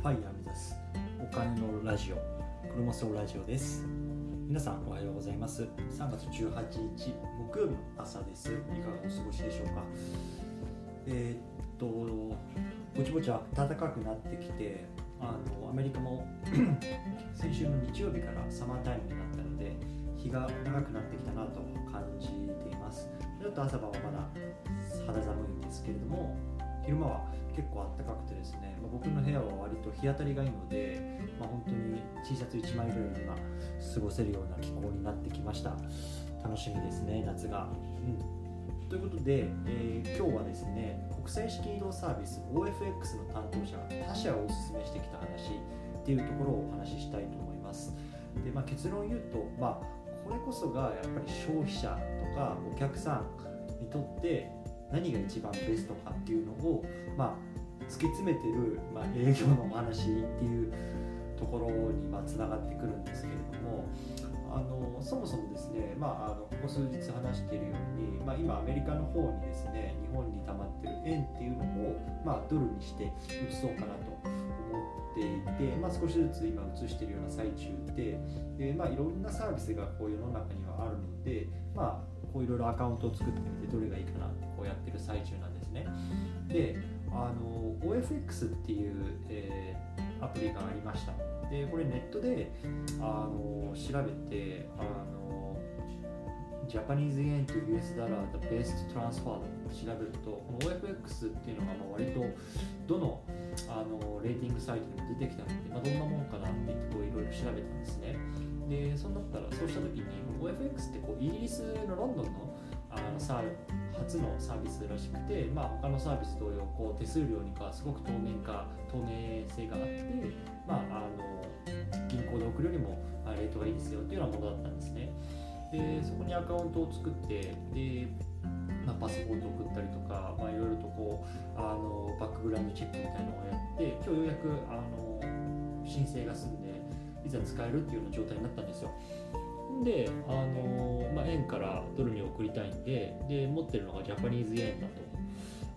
ファイヤー目指すお金のラジオクロモソラジオです。皆さんおはようございます。3月18日木曜日の朝です。いかがお過ごしでしょうか。えー、っとぼちぼち暖かくなってきてあのアメリカも 先週の日曜日からサマータイムになったので日が長くなってきたなと感じています。ちょっと朝晩はまだ肌寒いんですけれども昼間は結構暖かくてですね、日当たりがいいので、まあ、本当に T シャツ1枚ぐらいで今過ごせるような気候になってきました。楽しみですね夏が、うん、ということで、えー、今日はですね国際式移動サービス OFX の担当者が他社をおすすめしてきた話っていうところをお話ししたいと思います。で、まあ、結論言うと、まあ、これこそがやっぱり消費者とかお客さんにとって何が一番ベストかっていうのを、まあ、突き詰めてる、まあ、営業のお話っていうところにまあつながってくるんですけれどもあのそもそもですね、まあ、あのここ数日話しているように、まあ、今アメリカの方にですね日本に溜まってる円っていうのを、まあ、ドルにして移そうかなと思っていて、まあ、少しずつ今移しているような最中でで、まあ、いろんなサービスがこう世の中にはあるので、まあ、こういろいろアカウントを作ってみてどれがいいかなってこうやってる最中なんですね。であの OFX っていう、えー、アプリがありました。でこれネットであの調べてあのジャパニーズ円と US ダラー The Best Transfer 調べるとこの OFX っていうのがまあ割とどのあのレーティングサイトにも出てきたので、まあ、どんなもんかなっていろいろ調べたんですね。でそうなったらそうした時に OFX ってこうイギリスのロンドンのあのサ初のサービスらしくて、まあ、他のサービス同様こう手数料にかすごく透明化透明性があって、まあ、あの銀行で送るよりもレートがいいですよっていうようなものだったんですね。でそこにアカウントを作ってで、まあ、パスポートを送ったりとか、まあ、いろいろとこうあのバックグラウンドチェックみたいなのをやって今日ようやくあの申請が済んでいざ使えるっていうような状態になったんですよ。で、あのまあ、円からドルに送りたいんでで持ってるのがジャパニーズ円だと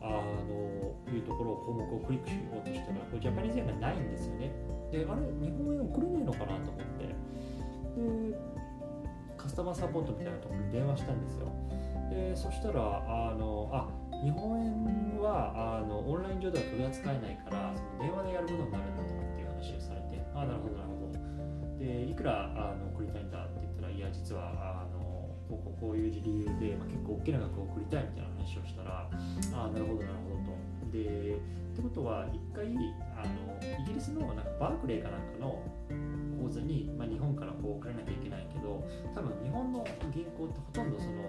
あのいうところを項目をクリックしようとしたらこれジャパニーズ円がないんですよね。であれ日本円送れねえのかなと思って。でカスタマーサポートみたいなところに電話したんですよ。でそしたらあのあ日本円はあのオンライン上では取り扱えないからその電話でやることになるんだとかっていう話をされてあなるほどなるほど。でいくらあの送りたいんだっていや実はあのこうこういう理由で、まあ、結構大きな額を送りたいみたいな話をしたらああなるほどなるほどと。でってことは一回あのイギリスのなんかバークレーかなんかの口座に、まあ、日本からこう送らなきゃいけないけど多分日本の銀行ってほとんどその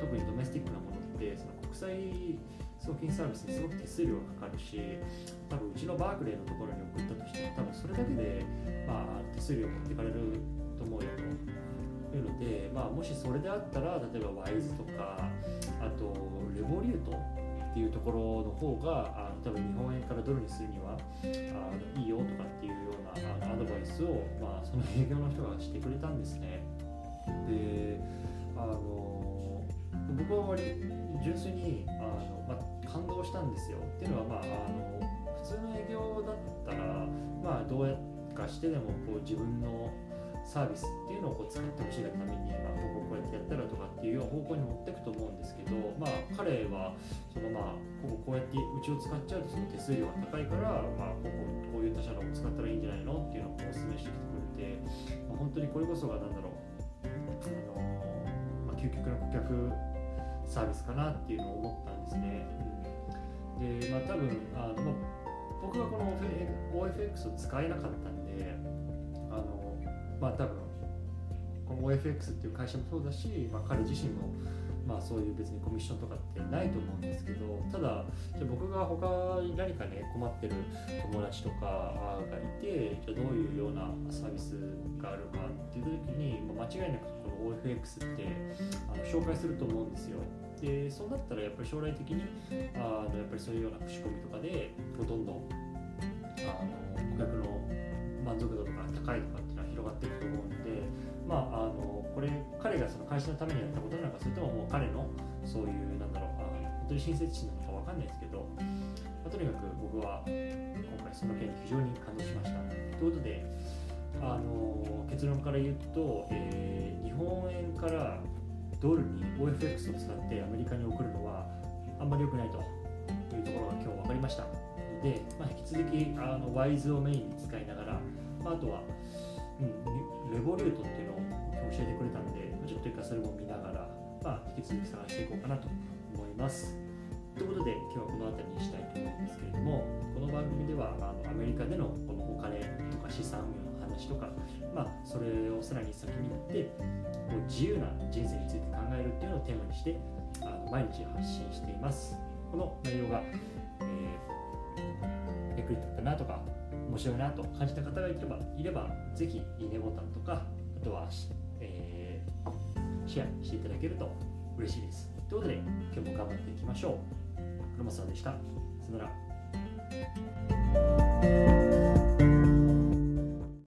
特にドメスティックなものってその国際送金サービスにすごく手数料がかかるし多分うちのバークレーのところに送ったとしても多分それだけで、まあ、手数料持ってかれると思うよと。いうので、まあ、もしそれであったら例えばワイズとかあとレボリュートっていうところの方があの多分日本円からドルにするにはあのいいよとかっていうようなあのアドバイスを、まあ、その営業の人がしてくれたんですね。であの僕は割純粋にあの、まあ、感動したんですよ。っていうのは、まあ、あの普通の営業だったら、まあ、どうやかしてでもこう自分のサービスっていうのをこう使ってほしいがために、まあ、こここうやってやったらとかっていう方向に持っていくと思うんですけど、まあ、彼はその、まあ、こここうやってうちを使っちゃうとその手数料が高いから、まあ、こここういう他社のを使ったらいいんじゃないのっていうのをお勧めしてきてくれて、まあ、本当にこれこそが何だろうあの、まあ、究極の顧客サービスかなっていうのを思ったんですね。で、まあ、多分あの、僕はこの OFX を使えなかったんでまあ多分この OFX っていう会社もそうだし、まあ、彼自身もまあそういう別にコミッションとかってないと思うんですけどただじゃ僕が他に何かね困ってる友達とかがいてじゃどういうようなサービスがあるかっていう時に、まあ、間違いなくこの OFX ってあの紹介すると思うんですよ。でそうなったらやっぱり将来的にあのやっぱりそういうような口コミとかでどんどんあの顧客の満足度とか高いとかって広がっていくと思うので、まあ、あのこれ彼がその会社のためにやったことなのかそれとももう彼のそういうなんだろうあ本当に親切心なのか分かんないですけどまあ、とにかく僕は今回その件に非常に感動しました。ということであの結論から言うと、えー、日本円からドルに OFX を使ってアメリカに送るのはあんまり良くないというところが今日分かりました。ので、まあ、引き続きあのワイズをメインに使いながら、まあ、あとは、うん、レボリュートっていうのを教えてくれたのでちょっと一回それも見ながら、まあ、引き続き探していこうかなと思います。ということで今日はこの辺りにしたいと思うんですけれどもこの番組ではあのアメリカでのこのお金とか資産運用の話とか、まあ、それをさらに先に行ってこう自由な人生について考えるっていうのをテーマにしてあの毎日発信していますこの内容が、えー、役に立ったなとか面白いなと感じた方がいればいればぜひいいねボタンとかあとは、えー、シェアしていただけると嬉しいです。ということで今日も頑張っていきましょう。黒松さんでした。さよなら。